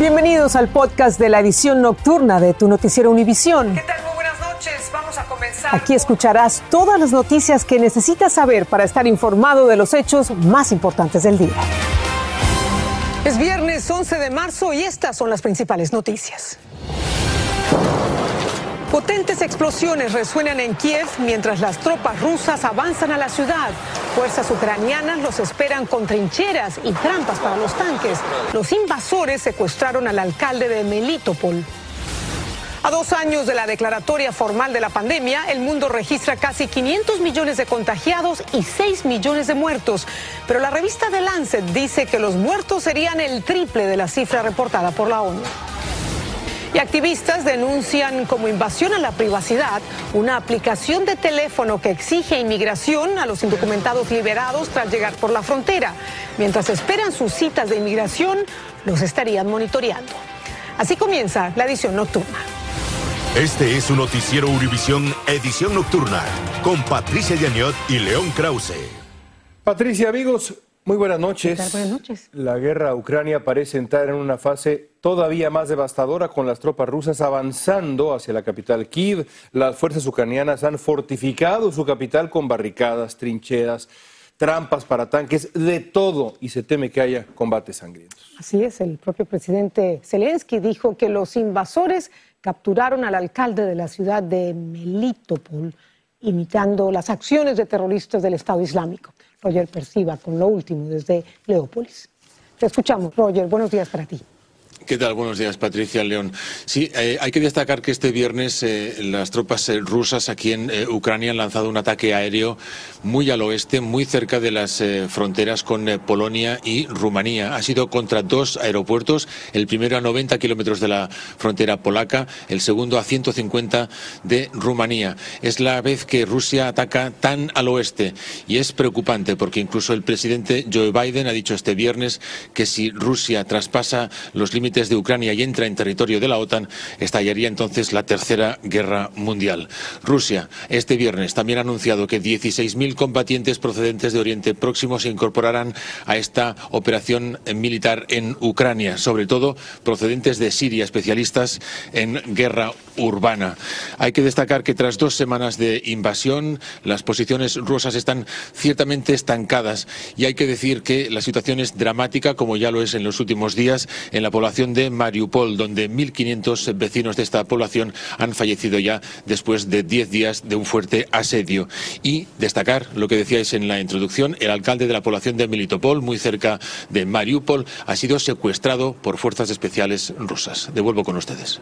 Bienvenidos al podcast de la edición nocturna de tu noticiero Univisión. ¿Qué tal? Muy buenas noches. Vamos a comenzar. Aquí escucharás todas las noticias que necesitas saber para estar informado de los hechos más importantes del día. Es viernes 11 de marzo y estas son las principales noticias. Potentes explosiones resuenan en Kiev mientras las tropas rusas avanzan a la ciudad. Fuerzas ucranianas los esperan con trincheras y trampas para los tanques. Los invasores secuestraron al alcalde de Melitopol. A dos años de la declaratoria formal de la pandemia, el mundo registra casi 500 millones de contagiados y 6 millones de muertos. Pero la revista The Lancet dice que los muertos serían el triple de la cifra reportada por la ONU. Y activistas denuncian como invasión a la privacidad una aplicación de teléfono que exige inmigración a los indocumentados liberados tras llegar por la frontera. Mientras esperan sus citas de inmigración, los estarían monitoreando. Así comienza la edición nocturna. Este es su noticiero Univisión Edición Nocturna con Patricia Yaniot y León Krause. Patricia, amigos, muy buenas noches. Buenas noches. La guerra a Ucrania parece entrar en una fase todavía más devastadora con las tropas rusas avanzando hacia la capital Kiev. Las fuerzas ucranianas han fortificado su capital con barricadas, trincheras, trampas para tanques, de todo y se teme que haya combates sangrientos. Así es, el propio presidente Zelensky dijo que los invasores capturaron al alcalde de la ciudad de Melitopol, imitando las acciones de terroristas del Estado Islámico. Roger Perciba con lo último desde Leópolis. Te escuchamos, Roger. Buenos días para ti. ¿Qué tal? Buenos días, Patricia León. Sí, eh, hay que destacar que este viernes eh, las tropas eh, rusas aquí en eh, Ucrania han lanzado un ataque aéreo muy al oeste, muy cerca de las eh, fronteras con eh, Polonia y Rumanía. Ha sido contra dos aeropuertos, el primero a 90 kilómetros de la frontera polaca, el segundo a 150 de Rumanía. Es la vez que Rusia ataca tan al oeste y es preocupante porque incluso el presidente Joe Biden ha dicho este viernes que si Rusia traspasa los límites de Ucrania y entra en territorio de la OTAN, estallaría entonces la tercera guerra mundial. Rusia este viernes también ha anunciado que 16.000 combatientes procedentes de Oriente Próximo se incorporarán a esta operación militar en Ucrania, sobre todo procedentes de Siria, especialistas en guerra urbana. Hay que destacar que tras dos semanas de invasión, las posiciones rusas están ciertamente estancadas y hay que decir que la situación es dramática, como ya lo es en los últimos días, en la población de Mariupol, donde 1.500 vecinos de esta población han fallecido ya después de 10 días de un fuerte asedio. Y destacar lo que decíais en la introducción, el alcalde de la población de Melitopol, muy cerca de Mariupol, ha sido secuestrado por fuerzas especiales rusas. Devuelvo con ustedes.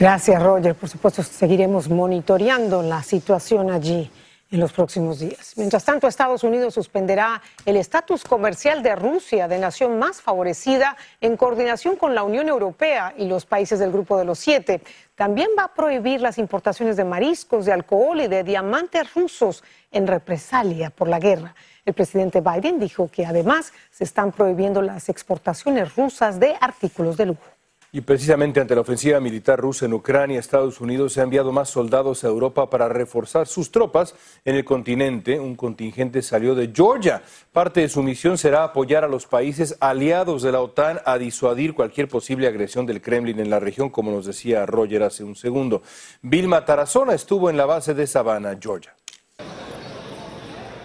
Gracias, Roger. Por supuesto, seguiremos monitoreando la situación allí en los próximos días. Mientras tanto, Estados Unidos suspenderá el estatus comercial de Rusia de nación más favorecida en coordinación con la Unión Europea y los países del Grupo de los Siete. También va a prohibir las importaciones de mariscos, de alcohol y de diamantes rusos en represalia por la guerra. El presidente Biden dijo que además se están prohibiendo las exportaciones rusas de artículos de lujo. Y precisamente ante la ofensiva militar rusa en Ucrania, Estados Unidos ha enviado más soldados a Europa para reforzar sus tropas en el continente. Un contingente salió de Georgia. Parte de su misión será apoyar a los países aliados de la OTAN a disuadir cualquier posible agresión del Kremlin en la región, como nos decía Roger hace un segundo. Vilma Tarazona estuvo en la base de Savannah, Georgia.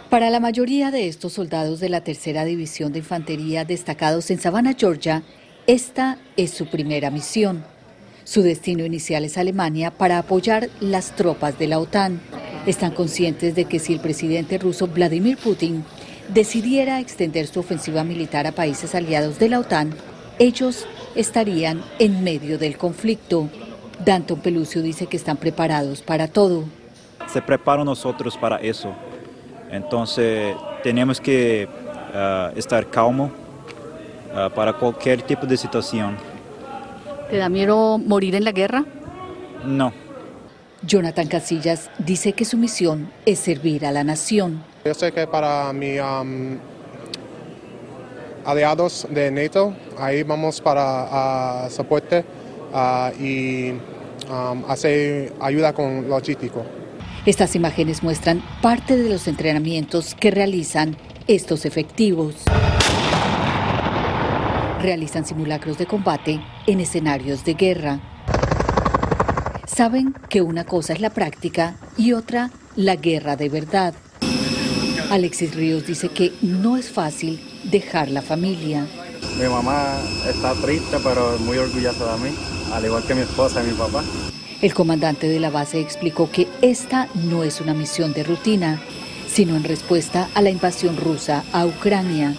Para la mayoría de estos soldados de la Tercera División de Infantería destacados en Savannah, Georgia, esta es su primera misión. Su destino inicial es Alemania para apoyar las tropas de la OTAN. Están conscientes de que si el presidente ruso Vladimir Putin decidiera extender su ofensiva militar a países aliados de la OTAN, ellos estarían en medio del conflicto. Danton Pelucio dice que están preparados para todo. Se preparan nosotros para eso. Entonces tenemos que uh, estar calmo uh, para cualquier tipo de situación. ¿Te da miedo morir en la guerra? No. Jonathan Casillas dice que su misión es servir a la nación. Yo sé que para mis um, aliados de NATO, ahí vamos para uh, soporte uh, y um, hacer ayuda con logístico. Estas imágenes muestran parte de los entrenamientos que realizan estos efectivos. Realizan simulacros de combate en escenarios de guerra. Saben que una cosa es la práctica y otra la guerra de verdad. Alexis Ríos dice que no es fácil dejar la familia. Mi mamá está triste pero muy orgullosa de mí, al igual que mi esposa y mi papá. El comandante de la base explicó que esta no es una misión de rutina, sino en respuesta a la invasión rusa a Ucrania.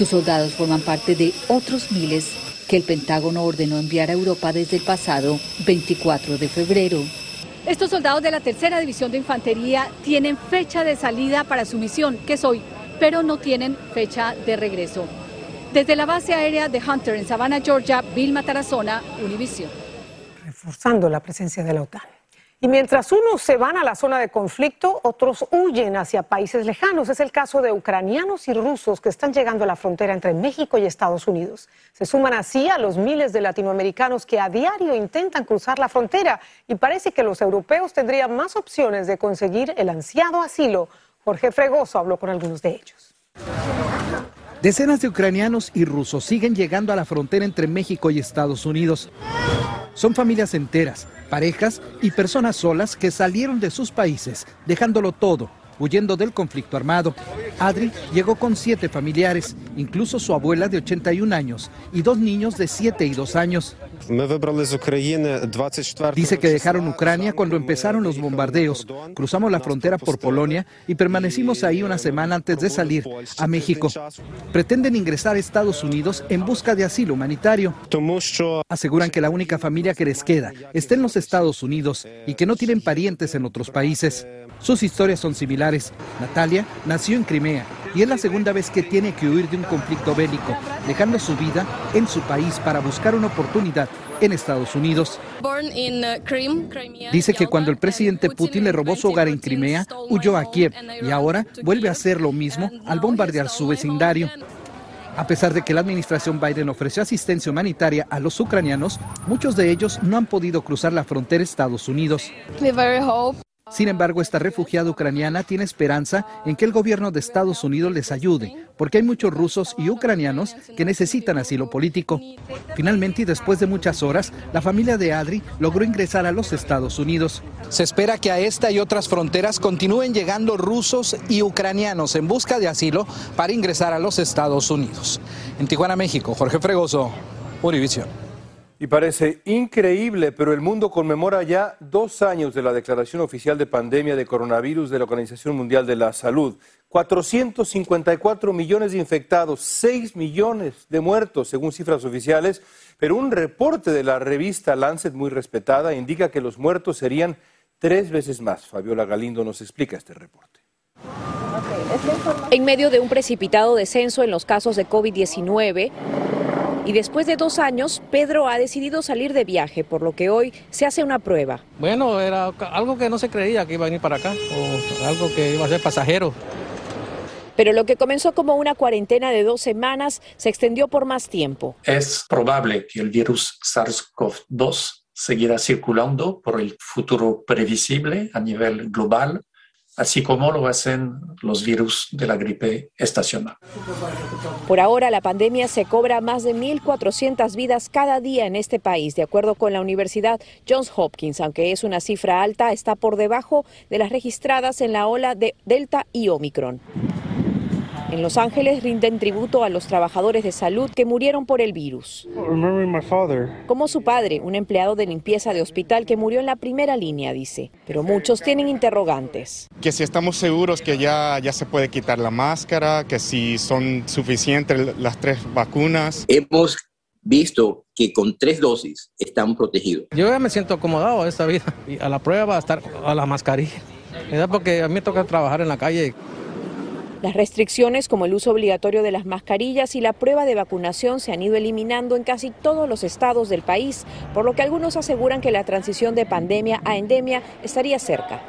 Sus soldados forman parte de otros miles que el Pentágono ordenó enviar a Europa desde el pasado 24 de febrero. Estos soldados de la tercera división de infantería tienen fecha de salida para su misión, que es hoy, pero no tienen fecha de regreso. Desde la base aérea de Hunter en Savannah, Georgia, Vilma Tarazona, Univision. Reforzando la presencia de la OTAN. Y mientras unos se van a la zona de conflicto, otros huyen hacia países lejanos. Es el caso de ucranianos y rusos que están llegando a la frontera entre México y Estados Unidos. Se suman así a los miles de latinoamericanos que a diario intentan cruzar la frontera y parece que los europeos tendrían más opciones de conseguir el ansiado asilo. Jorge Fregoso habló con algunos de ellos. Decenas de ucranianos y rusos siguen llegando a la frontera entre México y Estados Unidos. Son familias enteras parejas y personas solas que salieron de sus países, dejándolo todo, huyendo del conflicto armado. Adri llegó con siete familiares, incluso su abuela de 81 años y dos niños de 7 y 2 años. Dice que dejaron Ucrania cuando empezaron los bombardeos. Cruzamos la frontera por Polonia y permanecimos ahí una semana antes de salir a México. Pretenden ingresar a Estados Unidos en busca de asilo humanitario. Aseguran que la única familia que les queda está en los Estados Unidos y que no tienen parientes en otros países. Sus historias son similares. Natalia nació en Crimea y es la segunda vez que tiene que huir de un conflicto bélico, dejando su vida en su país para buscar una oportunidad en Estados Unidos. Dice que cuando el presidente Putin le robó su hogar en Crimea, huyó a Kiev y ahora vuelve a hacer lo mismo al bombardear su vecindario. A pesar de que la administración Biden ofreció asistencia humanitaria a los ucranianos, muchos de ellos no han podido cruzar la frontera Estados Unidos. Sin embargo, esta refugiada ucraniana tiene esperanza en que el gobierno de Estados Unidos les ayude, porque hay muchos rusos y ucranianos que necesitan asilo político. Finalmente, y después de muchas horas, la familia de Adri logró ingresar a los Estados Unidos. Se espera que a esta y otras fronteras continúen llegando rusos y ucranianos en busca de asilo para ingresar a los Estados Unidos. En Tijuana, México, Jorge Fregoso, Univision. Y parece increíble, pero el mundo conmemora ya dos años de la declaración oficial de pandemia de coronavirus de la Organización Mundial de la Salud. 454 millones de infectados, 6 millones de muertos, según cifras oficiales, pero un reporte de la revista Lancet, muy respetada, indica que los muertos serían tres veces más. Fabiola Galindo nos explica este reporte. En medio de un precipitado descenso en los casos de COVID-19, y después de dos años, Pedro ha decidido salir de viaje, por lo que hoy se hace una prueba. Bueno, era algo que no se creía que iba a venir para acá, o algo que iba a ser pasajero. Pero lo que comenzó como una cuarentena de dos semanas se extendió por más tiempo. Es probable que el virus SARS-CoV-2 seguirá circulando por el futuro previsible a nivel global así como lo hacen los virus de la gripe estacional. Por ahora, la pandemia se cobra más de 1.400 vidas cada día en este país, de acuerdo con la Universidad Johns Hopkins, aunque es una cifra alta, está por debajo de las registradas en la ola de Delta y Omicron. En Los Ángeles rinden tributo a los trabajadores de salud que murieron por el virus. Como su padre, un empleado de limpieza de hospital que murió en la primera línea, dice. Pero muchos tienen interrogantes. Que si estamos seguros que ya, ya se puede quitar la máscara, que si son suficientes las tres vacunas. Hemos visto que con tres dosis están protegidos. Yo ya me siento acomodado a esta vida y a la prueba va a estar a la mascarilla. Porque a mí me toca trabajar en la calle. Las restricciones como el uso obligatorio de las mascarillas y la prueba de vacunación se han ido eliminando en casi todos los estados del país, por lo que algunos aseguran que la transición de pandemia a endemia estaría cerca.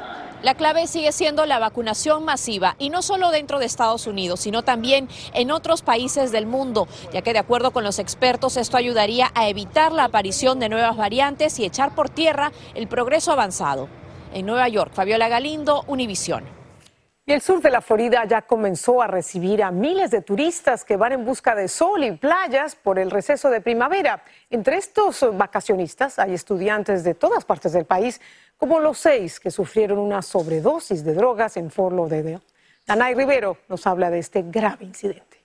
La clave sigue siendo la vacunación masiva y no solo dentro de Estados Unidos, sino también en otros países del mundo, ya que de acuerdo con los expertos esto ayudaría a evitar la aparición de nuevas variantes y echar por tierra el progreso avanzado. En Nueva York, Fabiola Galindo, Univisión. Y el sur de la Florida ya comenzó a recibir a miles de turistas que van en busca de sol y playas por el receso de primavera. Entre estos vacacionistas hay estudiantes de todas partes del país, como los seis que sufrieron una sobredosis de drogas en Fort Lauderdale. Danay Rivero nos habla de este grave incidente.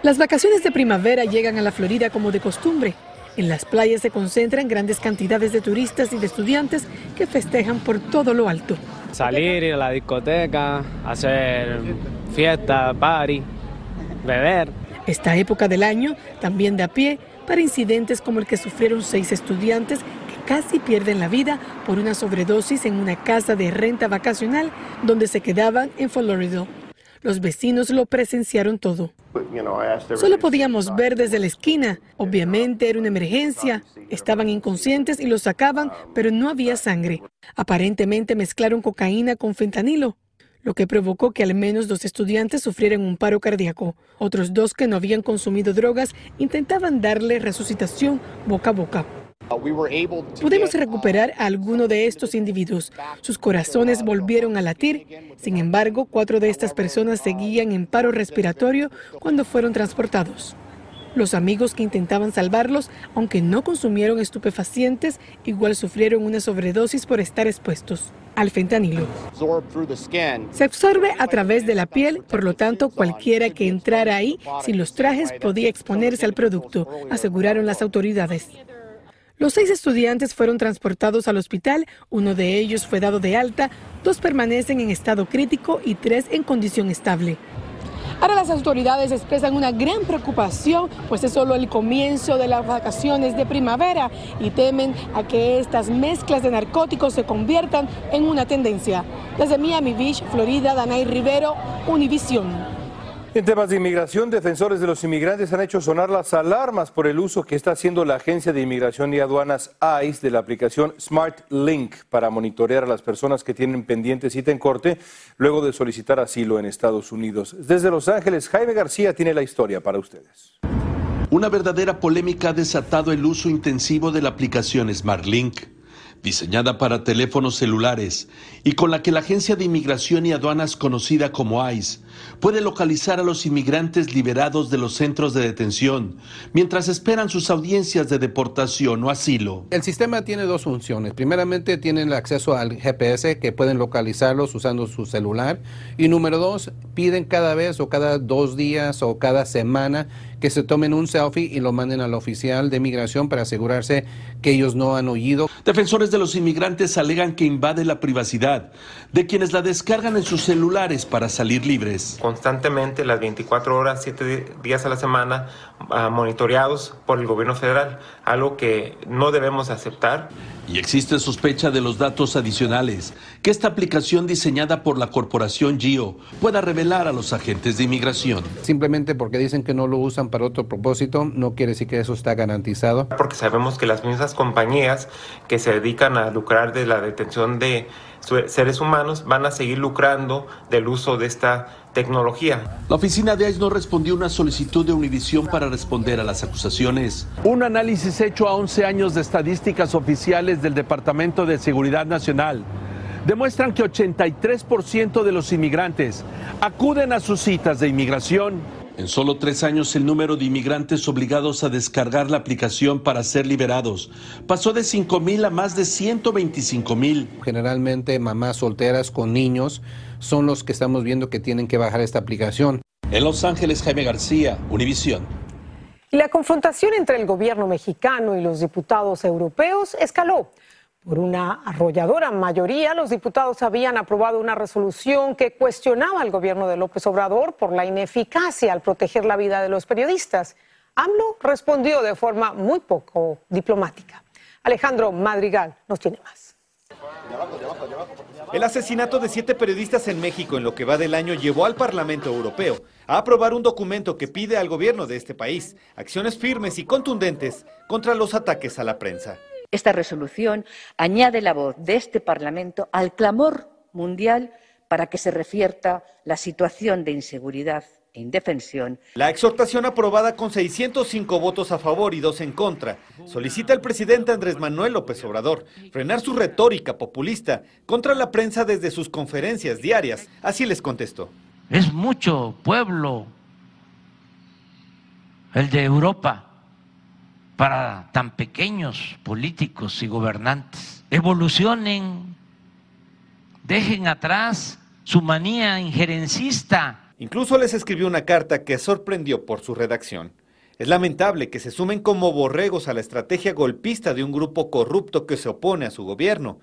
Las vacaciones de primavera llegan a la Florida como de costumbre. En las playas se concentran grandes cantidades de turistas y de estudiantes que festejan por todo lo alto. Salir, ir a la discoteca, hacer fiesta, party, beber. Esta época del año también da pie para incidentes como el que sufrieron seis estudiantes que casi pierden la vida por una sobredosis en una casa de renta vacacional donde se quedaban en Florida. Los vecinos lo presenciaron todo. Solo podíamos ver desde la esquina. Obviamente era una emergencia. Estaban inconscientes y los sacaban, pero no había sangre. Aparentemente mezclaron cocaína con fentanilo, lo que provocó que al menos dos estudiantes sufrieran un paro cardíaco. Otros dos que no habían consumido drogas intentaban darle resucitación boca a boca. Pudimos recuperar a alguno de estos individuos. Sus corazones volvieron a latir. Sin embargo, cuatro de estas personas seguían en paro respiratorio cuando fueron transportados. Los amigos que intentaban salvarlos, aunque no consumieron estupefacientes, igual sufrieron una sobredosis por estar expuestos al fentanilo. Se absorbe a través de la piel, por lo tanto cualquiera que entrara ahí sin los trajes podía exponerse al producto, aseguraron las autoridades. Los seis estudiantes fueron transportados al hospital, uno de ellos fue dado de alta, dos permanecen en estado crítico y tres en condición estable. Ahora las autoridades expresan una gran preocupación, pues es solo el comienzo de las vacaciones de primavera y temen a que estas mezclas de narcóticos se conviertan en una tendencia. Desde Miami Beach, Florida, Danay Rivero, Univision. En temas de inmigración, defensores de los inmigrantes han hecho sonar las alarmas por el uso que está haciendo la Agencia de Inmigración y Aduanas ICE de la aplicación Smart Link para monitorear a las personas que tienen pendiente cita en corte luego de solicitar asilo en Estados Unidos. Desde Los Ángeles, Jaime García tiene la historia para ustedes. Una verdadera polémica ha desatado el uso intensivo de la aplicación Smart Link diseñada para teléfonos celulares y con la que la Agencia de Inmigración y Aduanas conocida como ICE puede localizar a los inmigrantes liberados de los centros de detención mientras esperan sus audiencias de deportación o asilo. El sistema tiene dos funciones. Primeramente tienen acceso al GPS que pueden localizarlos usando su celular y número dos piden cada vez o cada dos días o cada semana que se tomen un selfie y lo manden al oficial de inmigración para asegurarse que ellos no han oído. Defensores de los inmigrantes alegan que invade la privacidad de quienes la descargan en sus celulares para salir libres. Constantemente, las 24 horas, 7 días a la semana, monitoreados por el gobierno federal, algo que no debemos aceptar. Y existe sospecha de los datos adicionales que esta aplicación diseñada por la corporación GEO pueda revelar a los agentes de inmigración. Simplemente porque dicen que no lo usan para otro propósito, no quiere decir que eso está garantizado. Porque sabemos que las mismas compañías que se dedican a lucrar de la detención de seres humanos van a seguir lucrando del uso de esta tecnología. La oficina de ICE no respondió una solicitud de Univision para responder a las acusaciones. Un análisis hecho a 11 años de estadísticas oficiales del Departamento de Seguridad Nacional demuestran que 83% de los inmigrantes acuden a sus citas de inmigración en solo tres años el número de inmigrantes obligados a descargar la aplicación para ser liberados pasó de 5 mil a más de 125 mil. Generalmente mamás solteras con niños son los que estamos viendo que tienen que bajar esta aplicación. En Los Ángeles, Jaime García, Univisión. Y la confrontación entre el gobierno mexicano y los diputados europeos escaló. Por una arrolladora mayoría, los diputados habían aprobado una resolución que cuestionaba al gobierno de López Obrador por la ineficacia al proteger la vida de los periodistas. AMLO respondió de forma muy poco diplomática. Alejandro Madrigal nos tiene más. El asesinato de siete periodistas en México en lo que va del año llevó al Parlamento Europeo a aprobar un documento que pide al gobierno de este país acciones firmes y contundentes contra los ataques a la prensa. Esta resolución añade la voz de este Parlamento al clamor mundial para que se revierta la situación de inseguridad e indefensión. La exhortación aprobada con 605 votos a favor y dos en contra solicita al presidente Andrés Manuel López Obrador frenar su retórica populista contra la prensa desde sus conferencias diarias. Así les contestó. Es mucho pueblo el de Europa para tan pequeños políticos y gobernantes. Evolucionen, dejen atrás su manía injerencista Incluso les escribió una carta que sorprendió por su redacción. Es lamentable que se sumen como borregos a la estrategia golpista de un grupo corrupto que se opone a su gobierno.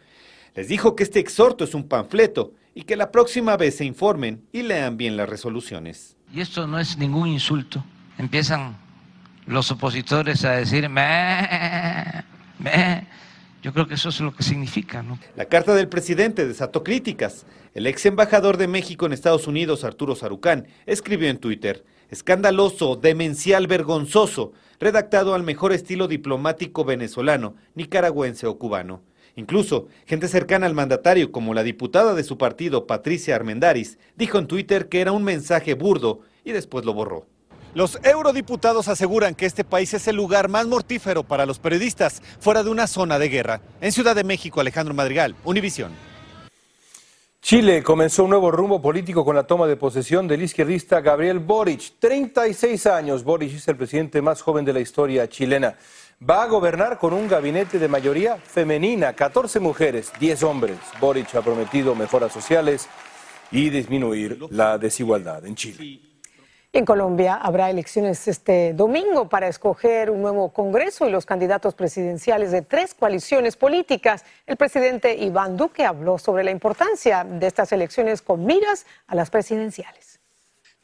Les dijo que este exhorto es un panfleto y que la próxima vez se informen y lean bien las resoluciones. Y esto no es ningún insulto. Empiezan los opositores a decir, meh, meh. Yo creo que eso es lo que significa, ¿no? La carta del presidente desató críticas. El ex embajador de México en Estados Unidos, Arturo Sarucán, escribió en Twitter, escandaloso, demencial, vergonzoso, redactado al mejor estilo diplomático venezolano, nicaragüense o cubano. Incluso, gente cercana al mandatario, como la diputada de su partido, Patricia Armendaris, dijo en Twitter que era un mensaje burdo y después lo borró. Los eurodiputados aseguran que este país es el lugar más mortífero para los periodistas fuera de una zona de guerra. En Ciudad de México, Alejandro Madrigal, Univisión. Chile comenzó un nuevo rumbo político con la toma de posesión del izquierdista Gabriel Boric. 36 años, Boric es el presidente más joven de la historia chilena. Va a gobernar con un gabinete de mayoría femenina, 14 mujeres, 10 hombres. Boric ha prometido mejoras sociales y disminuir la desigualdad en Chile. En Colombia habrá elecciones este domingo para escoger un nuevo Congreso y los candidatos presidenciales de tres coaliciones políticas. El presidente Iván Duque habló sobre la importancia de estas elecciones con miras a las presidenciales.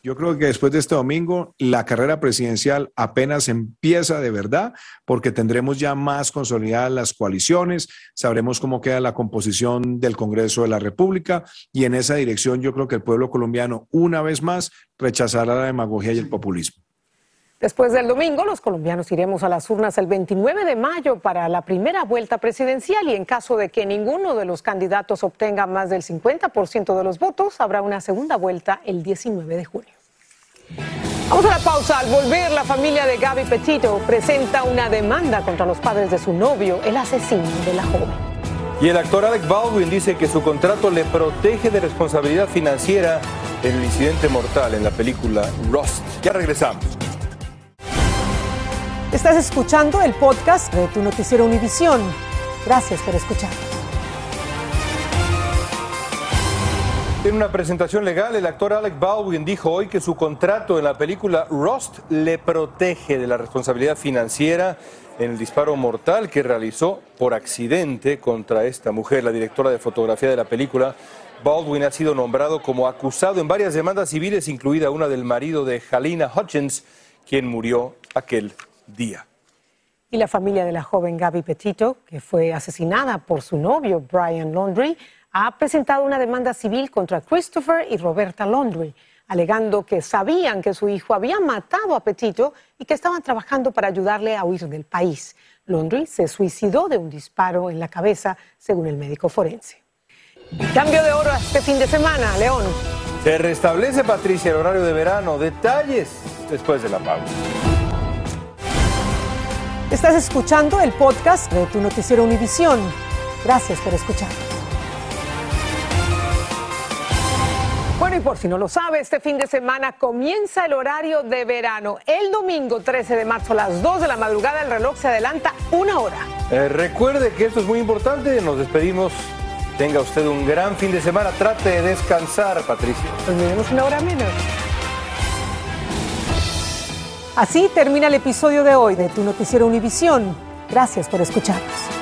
Yo creo que después de este domingo la carrera presidencial apenas empieza de verdad porque tendremos ya más consolidadas las coaliciones, sabremos cómo queda la composición del Congreso de la República y en esa dirección yo creo que el pueblo colombiano una vez más rechazará la demagogia y el populismo. Después del domingo, los colombianos iremos a las urnas el 29 de mayo para la primera vuelta presidencial y en caso de que ninguno de los candidatos obtenga más del 50% de los votos, habrá una segunda vuelta el 19 de junio. Vamos a la pausa. Al volver, la familia de Gaby Petito presenta una demanda contra los padres de su novio, el asesino de la joven. Y el actor Alec Baldwin dice que su contrato le protege de responsabilidad financiera en el incidente mortal en la película Rust. Ya regresamos. Estás escuchando el podcast de tu noticiero Univisión. Gracias por escuchar. En una presentación legal, el actor Alec Baldwin dijo hoy que su contrato en la película Rust le protege de la responsabilidad financiera en el disparo mortal que realizó por accidente contra esta mujer, la directora de fotografía de la película. Baldwin ha sido nombrado como acusado en varias demandas civiles, incluida una del marido de Halina Hutchins, quien murió aquel día. Y la familia de la joven Gaby Petito, que fue asesinada por su novio Brian Laundrie, ha presentado una demanda civil contra Christopher y Roberta Laundrie, alegando que sabían que su hijo había matado a Petito y que estaban trabajando para ayudarle a huir del país. Laundrie se suicidó de un disparo en la cabeza, según el médico forense. Cambio de hora este fin de semana, León. Se restablece, Patricia, el horario de verano. Detalles después de la pausa. Estás escuchando el podcast de tu noticiero Univisión. Gracias por escuchar. Bueno, y por si no lo sabe, este fin de semana comienza el horario de verano. El domingo 13 de marzo a las 2 de la madrugada el reloj se adelanta una hora. Eh, recuerde que esto es muy importante. Nos despedimos. Tenga usted un gran fin de semana. Trate de descansar, Patricia. Pues tenemos una hora menos. Así termina el episodio de hoy de Tu Noticiero Univisión. Gracias por escucharnos.